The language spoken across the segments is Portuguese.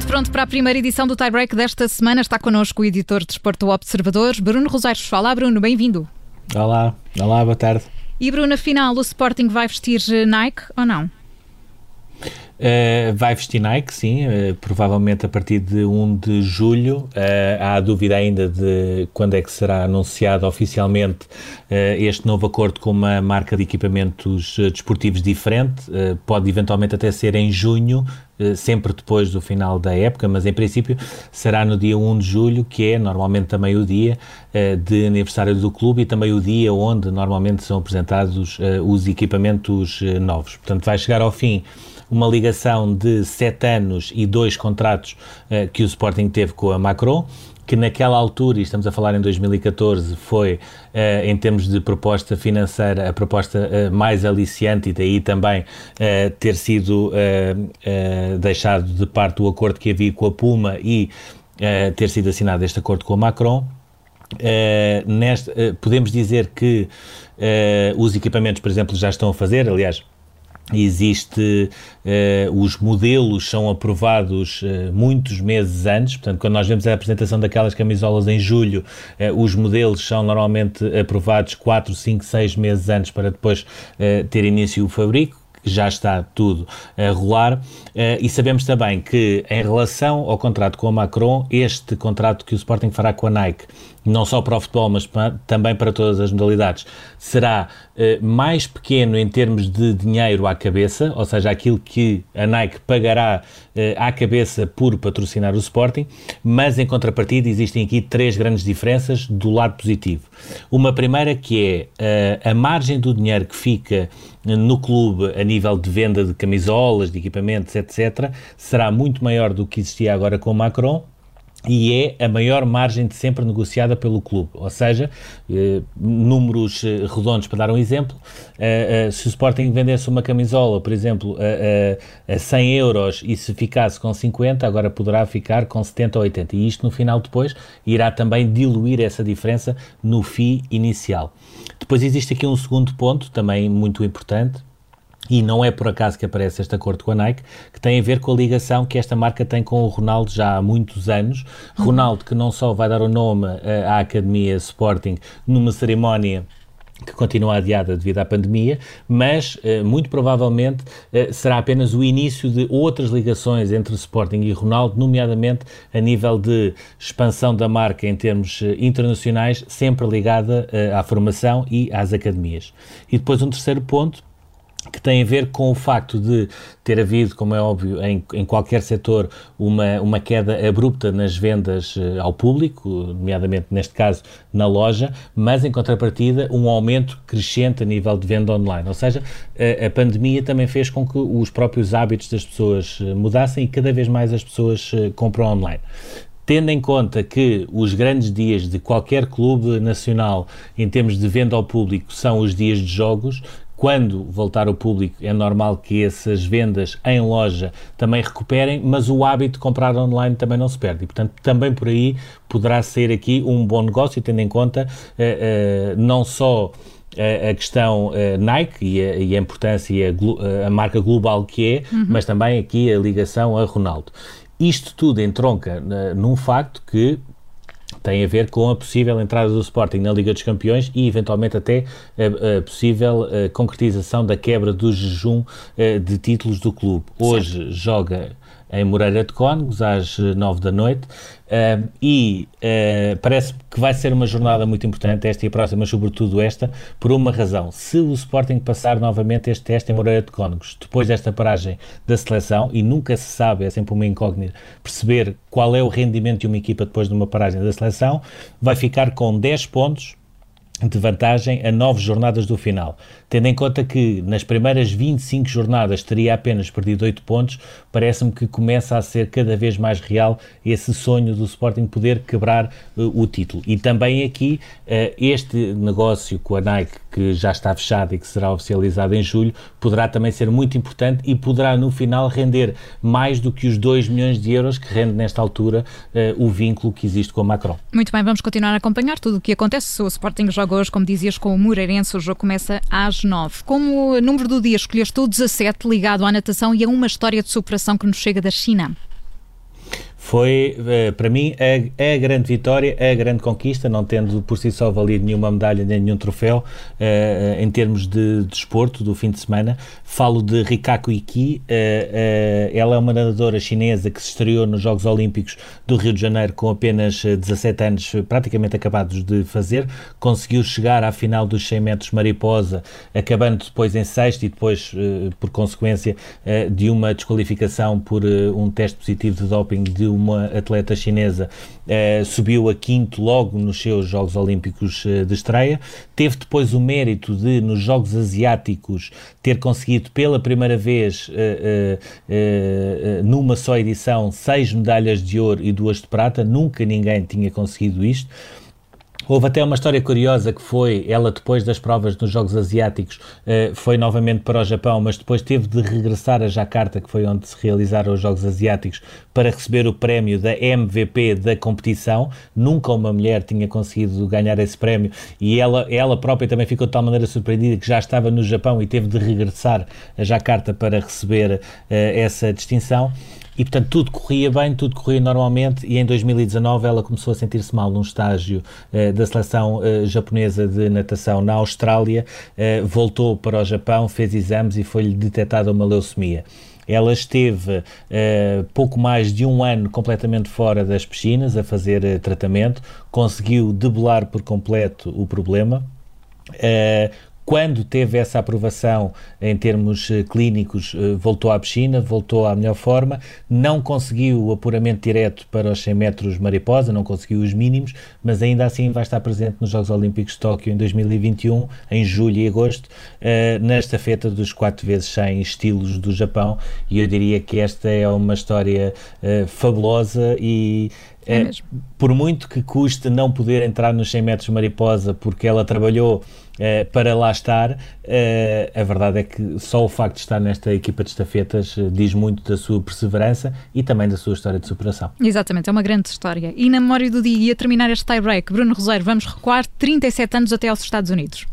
Tudo pronto para a primeira edição do Tiebreak desta semana. Está connosco o editor de Desporto Observador, Bruno Roseiros. Olá, Bruno, bem-vindo. Olá, olá, boa tarde. E Bruno, afinal, o Sporting vai vestir Nike ou não? Uh, vai vestir Nike, sim, uh, provavelmente a partir de 1 de julho. Uh, há dúvida ainda de quando é que será anunciado oficialmente este novo acordo com uma marca de equipamentos desportivos diferente. pode eventualmente até ser em junho, sempre depois do final da época, mas em princípio será no dia 1 de julho, que é normalmente também o dia de aniversário do clube e também o dia onde normalmente são apresentados os equipamentos novos. Portanto, vai chegar ao fim uma ligação de sete anos e dois contratos que o Sporting teve com a Macron, que naquela altura, e estamos a falar em 2014, foi, uh, em termos de proposta financeira, a proposta uh, mais aliciante e daí também uh, ter sido deixado de parte o acordo que havia com a Puma e ter sido assinado este acordo com a Macron. neste, podemos dizer que os equipamentos, por exemplo, já estão a fazer, aliás, existe uh, os modelos são aprovados uh, muitos meses antes, portanto quando nós vemos a apresentação daquelas camisolas em julho, uh, os modelos são normalmente aprovados 4, 5, 6 meses antes para depois ter início o fabrico já está tudo a rolar. E sabemos também que em relação ao contrato com a Macron, este contrato que o Sporting fará com a Nike não só para o futebol, mas para, também para todas as modalidades, será mais pequeno em termos de dinheiro à cabeça, ou seja, aquilo que a Nike pagará uh, à cabeça por patrocinar o Sporting, mas em contrapartida existem aqui três grandes diferenças do lado positivo. Uma primeira que é uh, a margem do dinheiro que fica no clube a nível de venda de camisolas, de equipamentos, etc., será muito maior do que existia agora com o Macron e é a maior margem de sempre negociada pelo clube, ou seja, eh, números eh, redondos para dar um exemplo, eh, eh, se o Sporting vendesse uma camisola, por exemplo, a, a, a 100 euros e se ficasse com 50, agora poderá ficar com 70 ou 80, e isto no final depois irá também diluir essa diferença no FII inicial. Depois existe aqui um segundo ponto, também muito importante, e não é por acaso que aparece este acordo com a Nike, que tem a ver com a ligação que esta marca tem com o Ronaldo já há muitos anos. Uhum. Ronaldo, que não só vai dar o nome eh, à Academia Sporting numa cerimónia que continua adiada devido à pandemia, mas eh, muito provavelmente eh, será apenas o início de outras ligações entre Sporting e Ronaldo, nomeadamente a nível de expansão da marca em termos internacionais, sempre ligada à formação e às academias. E depois um terceiro ponto, que tem a ver com o facto de ter havido, como é óbvio, em, em qualquer setor, uma, uma queda abrupta nas vendas uh, ao público, nomeadamente neste caso na loja, mas em contrapartida um aumento crescente a nível de venda online. Ou seja, a, a pandemia também fez com que os próprios hábitos das pessoas uh, mudassem e cada vez mais as pessoas uh, compram online tendo em conta que os grandes dias de qualquer clube nacional em termos de venda ao público são os dias de jogos, quando voltar ao público, é normal que essas vendas em loja também recuperem, mas o hábito de comprar online também não se perde. E, portanto, também por aí poderá ser aqui um bom negócio, tendo em conta uh, uh, não só a, questão Nike e a, e a, importância e a, a, marca global que é, uhum. mas também aqui a ligação a Ronaldo. Isto tudo entronca num facto que tem a ver com a possível entrada do Sporting na Liga dos Campeões e, eventualmente, até a, a possível a concretização da quebra do jejum a, de títulos do clube. Hoje certo. joga em Moreira de Cónegos, às nove da noite, uh, e uh, parece que vai ser uma jornada muito importante, esta e a próxima, sobretudo esta, por uma razão. Se o Sporting passar novamente este teste em Moreira de Cónegos, depois desta paragem da seleção, e nunca se sabe, é sempre uma incógnita, perceber qual é o rendimento de uma equipa depois de uma paragem da seleção, vai ficar com 10 pontos de vantagem a nove jornadas do final. Tendo em conta que nas primeiras 25 jornadas teria apenas perdido 8 pontos, parece-me que começa a ser cada vez mais real esse sonho do Sporting poder quebrar uh, o título. E também aqui, uh, este negócio com a Nike, que já está fechado e que será oficializado em julho, poderá também ser muito importante e poderá no final render mais do que os 2 milhões de euros que rende nesta altura uh, o vínculo que existe com a Macron. Muito bem, vamos continuar a acompanhar tudo o que acontece. O Sporting joga hoje, como dizias, com o Moreirense. O jogo começa às 9. Como número do dia, escolheste o 17, ligado à natação e a uma história de superação que nos chega da China. Foi, uh, para mim, a, a, grande vitória, a grande conquista, não tendo por si só valido nenhuma medalha nem nenhum troféu uh, em termos de desporto do fim de semana. Falo de Rikaku Iki, ela é uma nadadora chinesa que se estreou nos Jogos Olímpicos do Rio de Janeiro com apenas 17 anos, praticamente acabados de fazer. Conseguiu chegar à final dos 100 metros mariposa, acabando depois em sexto e depois, por consequência, de uma desqualificação por um teste positivo de doping de uma atleta chinesa, uh, subiu a quinto logo nos seus Jogos Olímpicos uh, de estreia. Teve depois o mérito de, nos Jogos Asiáticos, ter conseguido pela primeira vez, uh, numa só edição, seis medalhas de ouro e duas de prata. Nunca ninguém tinha conseguido isto. Houve até uma história curiosa que foi, ela depois das provas nos Jogos Asiáticos, eh, foi novamente para o Japão, mas depois teve de regressar a Jakarta, que foi onde se realizaram os Jogos Asiáticos, para receber o prémio da MVP da competição. Nunca uma mulher tinha conseguido ganhar esse prémio e ela, ela própria também ficou de tal maneira surpreendida que já estava no Japão e teve de regressar a Jakarta para receber uh, essa distinção. E, portanto, tudo corria bem, tudo corria normalmente e em 2019 ela começou a sentir-se mal num estágio uh, da seleção uh, japonesa de natação na Austrália, uh, voltou para o Japão, fez exames e foi-lhe detectada uma leucemia. Ela esteve uh, pouco mais de um ano completamente fora das piscinas a fazer uh, tratamento, conseguiu debelar por completo o problema. Uh, quando teve essa aprovação em termos uh, clínicos, uh, voltou à piscina, voltou à melhor forma, não conseguiu o apuramento direto para os 100 metros mariposa, não conseguiu os mínimos, mas ainda assim vai estar presente nos Jogos Olímpicos de Tóquio em 2021, em julho e agosto, uh, na estafeta dos 4 vezes 100 estilos do Japão, e eu diria que esta é uma história fabulosa e é por muito que custe não poder entrar nos 100 metros mariposa porque ela trabalhou uh, para lá estar, uh, a verdade é que só o facto de estar nesta equipa de estafetas uh, diz muito da sua perseverança e também da sua história de superação. Exatamente, é uma grande história. E na memória do dia, e a terminar este tie-break, Bruno Roseiro, vamos recuar 37 anos até aos Estados Unidos.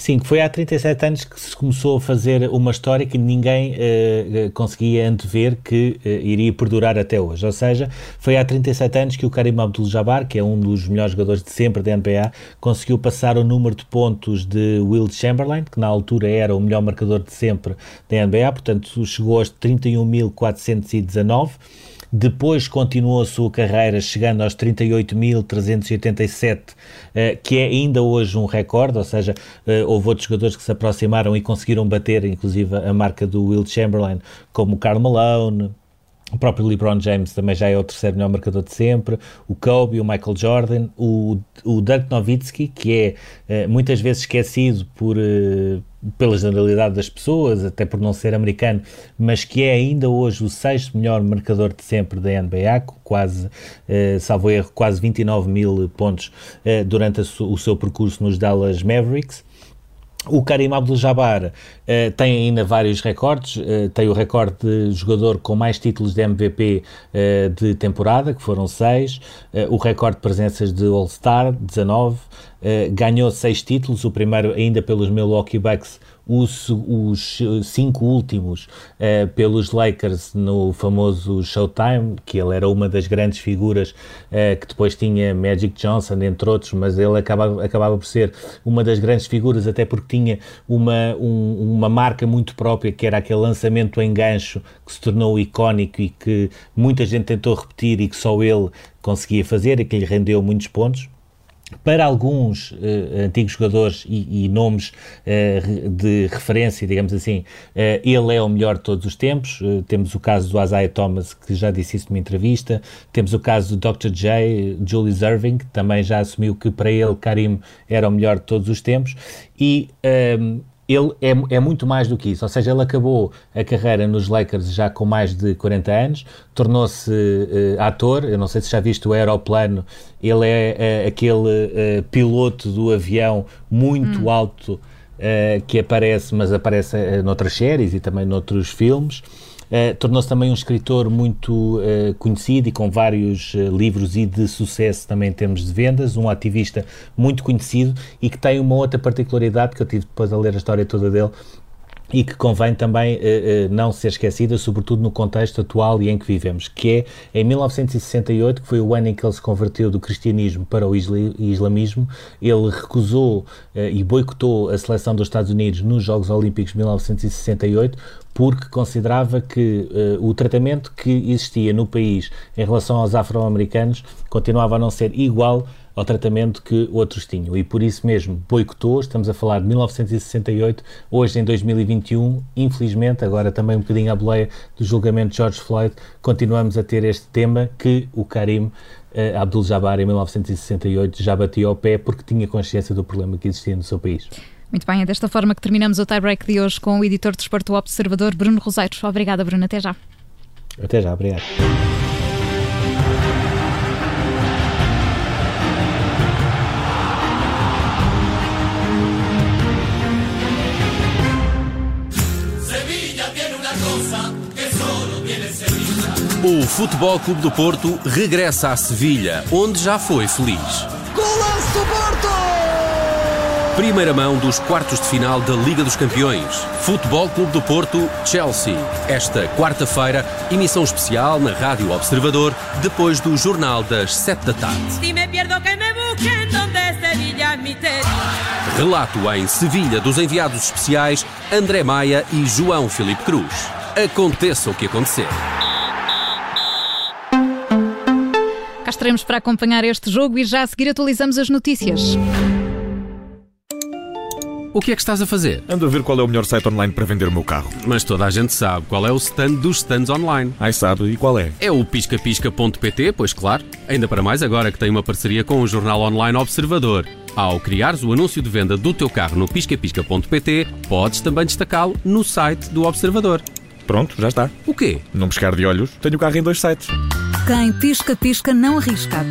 Sim, que foi há 37 anos que se começou a fazer uma história que ninguém uh, conseguia antever que uh, iria perdurar até hoje. Ou seja, foi há 37 anos que o Karim Abdul-Jabbar, que é um dos melhores jogadores de sempre da NBA, conseguiu passar o número de pontos de Will Chamberlain, que na altura era o melhor marcador de sempre da NBA, portanto chegou aos 31.419 depois continuou a sua carreira chegando aos 38.387, eh, que é ainda hoje um recorde, ou seja, eh, houve outros jogadores que se aproximaram e conseguiram bater, inclusive, a marca do Will Chamberlain, como o Malone, o próprio LeBron James também já é o terceiro melhor marcador de sempre, o Kobe, o Michael Jordan, o, o Dirk Nowitzki, que é uh, muitas vezes esquecido por, uh, pela generalidade das pessoas, até por não ser americano, mas que é ainda hoje o sexto melhor marcador de sempre da NBA, quase, uh, salvo erro, quase 29 mil pontos uh, durante o seu percurso nos Dallas Mavericks. O Karim Abdul-Jabbar uh, tem ainda vários recordes, uh, tem o recorde de jogador com mais títulos de MVP uh, de temporada, que foram seis, o recorde de presenças de All-Star, 19, ganhou seis títulos, o primeiro ainda pelos Milwaukee Bucks, os, os cinco últimos uh, pelos Lakers no famoso Showtime, que ele era uma das grandes figuras uh, que depois tinha Magic Johnson, entre outros, mas ele acabava, acabava por ser uma das grandes figuras, até porque tinha uma, um, uma marca muito própria, que era aquele lançamento em gancho que se tornou icónico e que muita gente tentou repetir e que só ele conseguia fazer e que lhe rendeu muitos pontos para alguns uh, antigos jogadores e, e nomes uh, de referência, digamos assim, uh, ele é o melhor de todos os tempos. temos o caso do Isaiah Thomas, que já disse isso numa entrevista. Temos o caso do Dr. J, Julius Irving, que também já assumiu que para ele Karim era o melhor de todos os tempos. E ehm, ele é, é, muito mais do que isso, ou seja, ele acabou a carreira nos Lakers já com mais de 40 anos, tornou-se uh, ator, eu não sei se já viste o Aeroplano, ele é uh, aquele uh, piloto do avião muito hum. alto que aparece, mas aparece noutras séries e também noutros filmes. Uh, Tornou-se também um escritor muito uh, conhecido e com vários uh, livros e de sucesso também em termos de vendas, um ativista muito conhecido e que tem uma outra particularidade que eu tive depois a ler a história toda dele, e que convém também uh, uh, não ser esquecida, sobretudo no contexto atual e em que vivemos, que é em 1968, que foi o ano em que ele se converteu do cristianismo para o islamismo, ele recusou uh, e boicotou a seleção dos Estados Unidos nos Jogos Olímpicos de 1968 porque considerava que o tratamento que existia no país em relação aos afro-americanos continuava a não ser igual ao tratamento que outros tinham e por isso mesmo boicotou. Estamos a falar de 1968, hoje em 2021, infelizmente, agora também um bocadinho à boleia do julgamento de George Floyd, continuamos a ter este tema que o Karim eh, Abdul-Jabbar em 1968 já batia ao pé porque tinha consciência do problema que existia no seu país. Muito bem, é desta forma que terminamos o tie-break de hoje com o editor de Esporto Observador, Bruno Roseiros. Obrigada, Bruno. Até já. Até já, obrigado. O Futebol Clube do Porto regressa a Sevilha, onde já foi feliz. Golaço do Porto! Primeira mão dos quartos de final da Liga dos Campeões. Futebol Clube do Porto, Chelsea. Esta quarta-feira, emissão especial na Rádio Observador, depois do Jornal das sete da tarde. Relato em Sevilha dos enviados especiais André Maia e João Felipe Cruz. Aconteça o que acontecer. Cá estaremos para acompanhar este jogo e já a seguir atualizamos as notícias. O que é que estás a fazer? Ando a ver qual é o melhor site online para vender o meu carro. Mas toda a gente sabe qual é o stand dos stands online. Ai, sabe, e qual é? É o piscapisca.pt, pois claro. Ainda para mais agora que tem uma parceria com o jornal online Observador. Ao criares o anúncio de venda do teu carro no piscapisca.pt, podes também destacá-lo no site do Observador. Pronto, já está. O quê? Não pescar de olhos, tenho o carro em dois sites. Quem pisca, pisca, não arrisca.